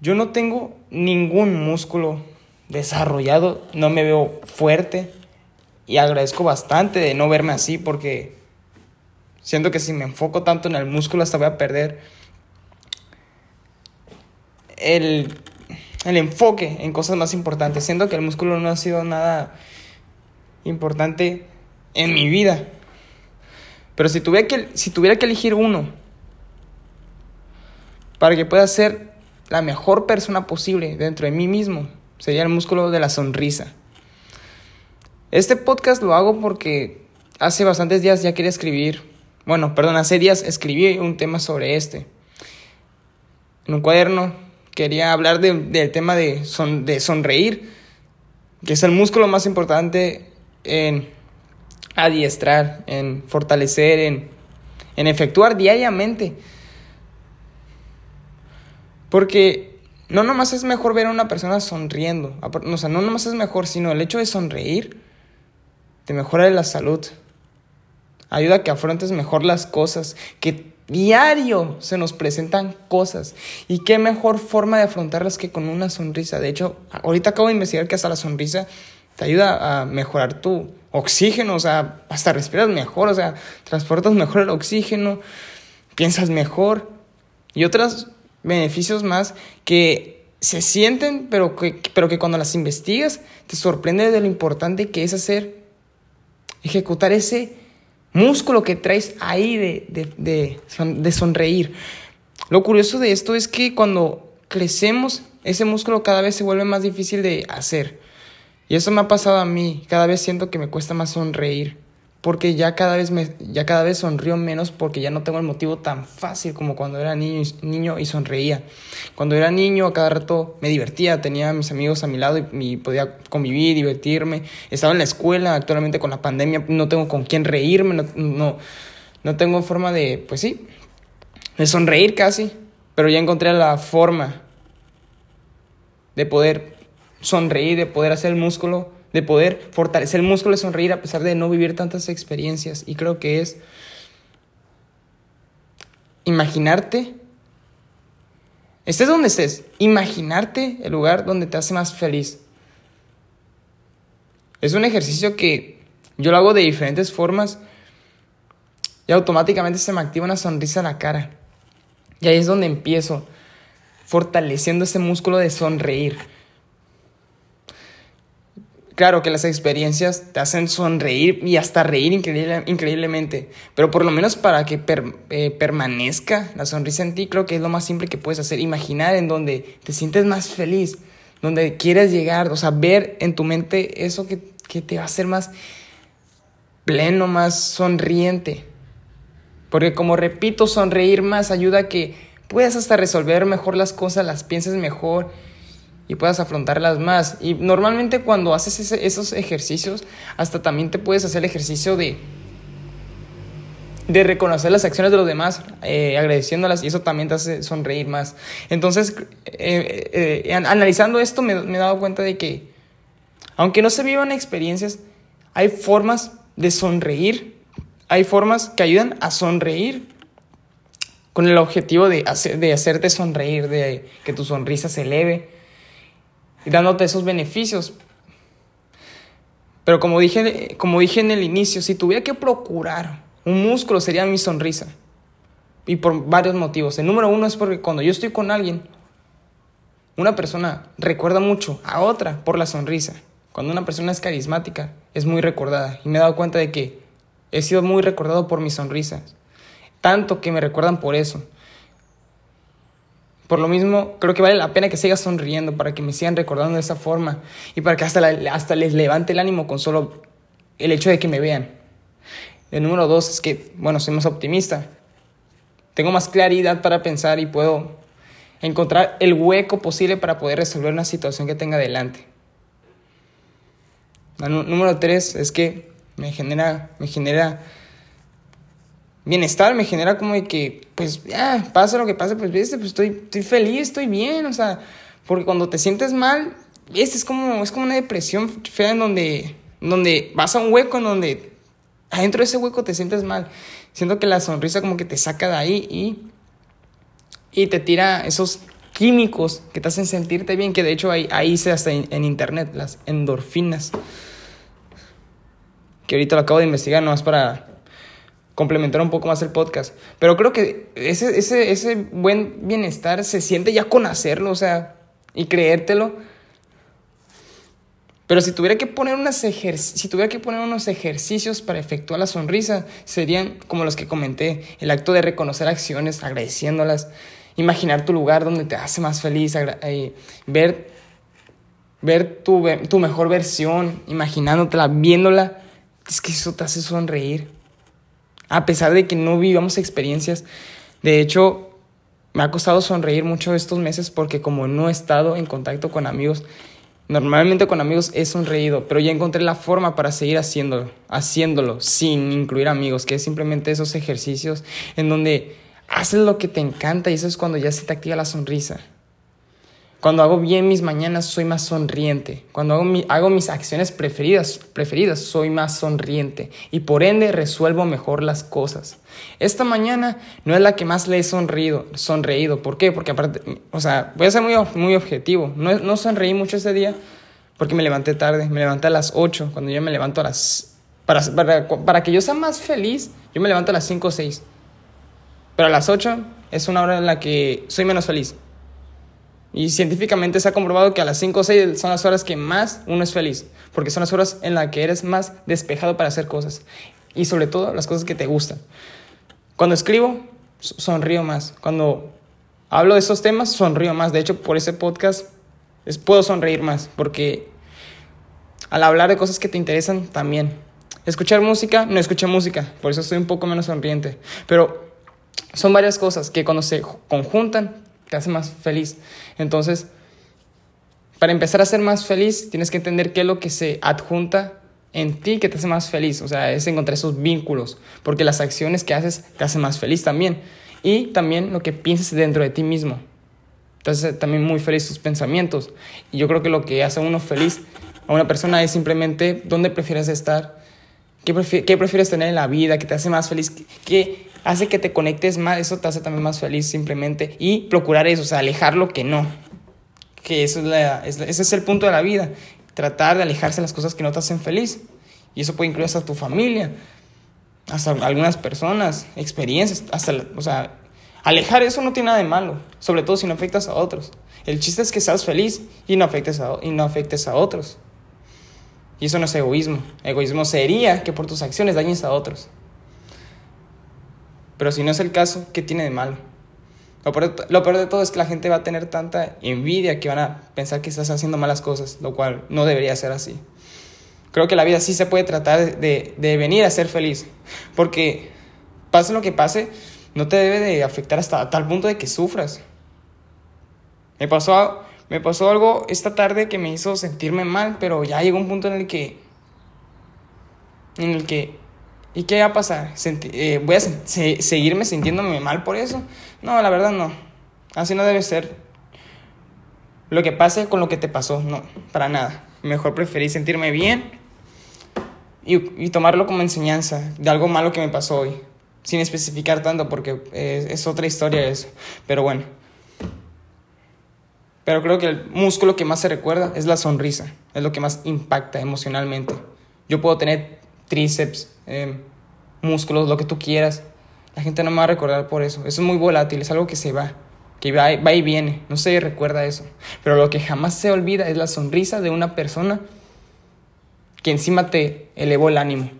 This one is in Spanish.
Yo no tengo ningún músculo desarrollado, no me veo fuerte y agradezco bastante de no verme así porque siento que si me enfoco tanto en el músculo hasta voy a perder el, el enfoque en cosas más importantes. Siento que el músculo no ha sido nada importante en mi vida. Pero si tuviera que, si tuviera que elegir uno para que pueda ser la mejor persona posible dentro de mí mismo, sería el músculo de la sonrisa. Este podcast lo hago porque hace bastantes días ya quería escribir, bueno, perdón, hace días escribí un tema sobre este. En un cuaderno quería hablar del tema de, sonreír, que es el músculo más importante en adiestrar, en fortalecer, en efectuar diariamente. Porque no nomás es mejor ver a una persona sonriendo, o sea, no nomás es mejor, sino el hecho de sonreír te mejora la salud. Ayuda a que afrontes mejor las cosas, que diario se nos presentan cosas. Y qué mejor forma de afrontarlas que con una sonrisa. De hecho, ahorita acabo de investigar que hasta la sonrisa te ayuda a mejorar tu oxígeno, o sea, hasta respiras mejor, o sea, transportas mejor el oxígeno, piensas mejor y otros beneficios más que se sienten, pero que, pero que cuando las investigas te sorprende de lo importante que es hacer, ejecutar ese músculo que traes ahí de, de, de, de sonreír. Lo curioso de esto es que cuando crecemos, ese músculo cada vez se vuelve más difícil de hacer. Y eso me ha pasado a mí. Cada vez siento que me cuesta más sonreír. Porque ya cada vez, me, ya cada vez sonrío menos porque ya no tengo el motivo tan fácil como cuando era niño, niño y sonreía. Cuando era niño a cada rato me divertía, tenía a mis amigos a mi lado y, podía convivir, divertirme. Estaba en la escuela, actualmente con la pandemia no tengo con quién reírme, no, no, no tengo forma de, pues sí, de sonreír casi. Pero ya encontré la forma de poder sonreír, de poder hacer el músculo, de poder fortalecer el músculo de sonreír a pesar de no vivir tantas experiencias. Y creo que es imaginarte, estés donde estés, imaginarte el lugar donde te hace más feliz. Es un ejercicio que yo lo hago de diferentes formas y automáticamente se me activa una sonrisa en la cara. Y ahí es donde empiezo, fortaleciendo ese músculo de sonreír. Claro que las experiencias te hacen sonreír y hasta reír increíblemente, pero por lo menos para que eh, permanezca la sonrisa en ti, creo que es lo más simple que puedes hacer. Imaginar en donde te sientes más feliz, donde quieres llegar, o sea, ver en tu mente eso que, que te va a hacer más pleno, más sonriente. Porque como repito, sonreír más ayuda a que puedas hasta resolver mejor las cosas, las pienses mejor y puedas afrontarlas más. Y normalmente cuando haces esos ejercicios, hasta también te puedes hacer el ejercicio de, de reconocer las acciones de los demás, eh, agradeciéndolas, y eso también te hace sonreír más. Entonces, eh, eh, analizando esto, me, me he dado cuenta de que, aunque no se vivan experiencias, hay formas de sonreír, hay formas que ayudan a sonreír con el objetivo de, hacer, de hacerte sonreír, de que tu sonrisa se eleve dándote esos beneficios. Pero como dije, como dije en el inicio, si tuviera que procurar un músculo sería mi sonrisa. Y por varios motivos. El número uno es porque cuando yo estoy con alguien, una persona recuerda mucho a otra por la sonrisa. Cuando una persona es carismática, es muy recordada. Y me he dado cuenta de que he sido muy recordado por mis sonrisas. Tanto que me recuerdan por eso. Por lo mismo, creo que vale la pena que sigas sonriendo para que me sigan recordando de esa forma y para que hasta, hasta les levante el ánimo con solo el hecho de que me vean. El número dos es que, bueno, soy más optimista. Tengo más claridad para pensar y puedo encontrar el hueco posible para poder resolver una situación que tenga delante. El número tres es que me genera, me genera bienestar, me genera como de que, pues, ya, pasa lo que pase, pues, viste, pues estoy, estoy feliz, estoy bien, o sea, porque cuando te sientes mal, es como, es como una depresión fea en donde, donde vas a un hueco en donde adentro de ese hueco te sientes mal. Siento que la sonrisa como que te saca de ahí y, y te tira esos químicos que te hacen sentirte bien, que de hecho ahí, ahí se hasta en, internet, las endorfinas. Que ahorita lo acabo de investigar nomás para complementar un poco más el podcast. Pero creo que ese, ese, ese buen bienestar se siente ya con hacerlo, o sea, y creértelo pero si tuviera que poner unos si tuviera que poner unos ejercicios para efectuar la sonrisa, serían como los que comenté, el acto de reconocer acciones, agradeciéndolas, imaginar tu lugar donde te hace más feliz, eh, ver, ver tu, tu mejor versión, imaginándotela, viéndola, es que eso te hace sonreír. A pesar de que no vivamos experiencias, de hecho, me ha costado sonreír mucho estos meses porque como no he estado en contacto con amigos, Normalmente con amigos he sonreído, pero ya encontré la forma para seguir haciéndolo, haciéndolo sin incluir amigos, que es simplemente esos ejercicios en donde haces lo que te encanta y eso es cuando ya se te activa la sonrisa. Cuando hago bien mis mañanas soy más sonriente. Cuando hago, mis acciones preferidas, preferidas soy más sonriente y por ende resuelvo mejor las cosas. Esta mañana no es la que más le he sonrido, sonreído. ¿Por qué? Porque aparte, o sea, voy a ser muy, muy objetivo. No, no sonreí mucho ese día porque me levanté tarde. Me levanté a las 8 cuando yo me levanto a las... Para, para, para que yo sea más feliz, yo me levanto a las 5 o 6. Pero a las 8 es una hora en la que soy menos feliz. Y científicamente se ha comprobado que a las 5 o 6 son las horas que más uno es feliz, porque son las horas en las que eres más despejado para hacer cosas. Y sobre todo las cosas que te gustan. Cuando escribo, sonrío más. Cuando hablo de esos temas, sonrío más. De hecho, por ese podcast puedo sonreír más, porque al hablar de cosas que te interesan, también. Escuchar música, no escuché música, por eso estoy un poco menos sonriente. Pero son varias cosas que cuando se conjuntan te hace más feliz. Entonces, para empezar a ser más feliz, tienes que entender qué es lo que se adjunta en ti que te hace más feliz. O sea, es encontrar esos vínculos, porque las acciones que haces te hacen más feliz también. Y también lo que piensas dentro de ti mismo. Entonces, también muy feliz tus pensamientos. Y yo creo que lo que hace a uno feliz a una persona es simplemente dónde prefieres estar, qué, prefieres tener en la vida, que te hace más feliz, qué, hace que te conectes más, eso te hace también más feliz simplemente. Y procurar eso, o sea, alejar lo que no. Que eso es ese es el punto de la vida, tratar de alejarse de las cosas que no te hacen feliz. Y eso puede incluir hasta tu familia, hasta algunas personas, experiencias, hasta, o sea, alejar eso no tiene nada de malo, sobre todo si no afectas a otros. El chiste es que seas feliz y no afectes a, y no afectes a otros. Y eso no es egoísmo. Egoísmo sería que por tus acciones dañes a otros. Pero si no es el caso, ¿qué tiene de malo? Lo peor, de todo es que la gente va a tener tanta envidia que van a pensar que estás haciendo malas cosas, lo cual no debería ser así. Creo que la vida sí se puede tratar de, de venir a ser feliz, porque pase lo que pase, no te debe de afectar hasta tal punto de que sufras. Me pasó, me pasó algo esta tarde que me hizo sentirme mal, pero ya llegó un punto en el que en el que ¿Y qué va a pasar? Eh, ¿Voy a seguirme sintiéndome mal por eso? No, la verdad no. Así no debe ser. Lo que pase con lo que te pasó, no, para nada. Mejor preferí sentirme bien y, tomarlo como enseñanza de algo malo que me pasó hoy. Sin especificar tanto porque es, es otra historia eso. Pero bueno. Pero creo que el músculo que más se recuerda es la sonrisa. Es lo que más impacta emocionalmente. Yo puedo tener tríceps, eh, músculos, lo que tú quieras. La gente no me va a recordar por eso. Eso es muy volátil, es algo que se va, que va, va y viene. No se recuerda eso. Pero lo que jamás se olvida es la sonrisa de una persona que encima te elevó el ánimo.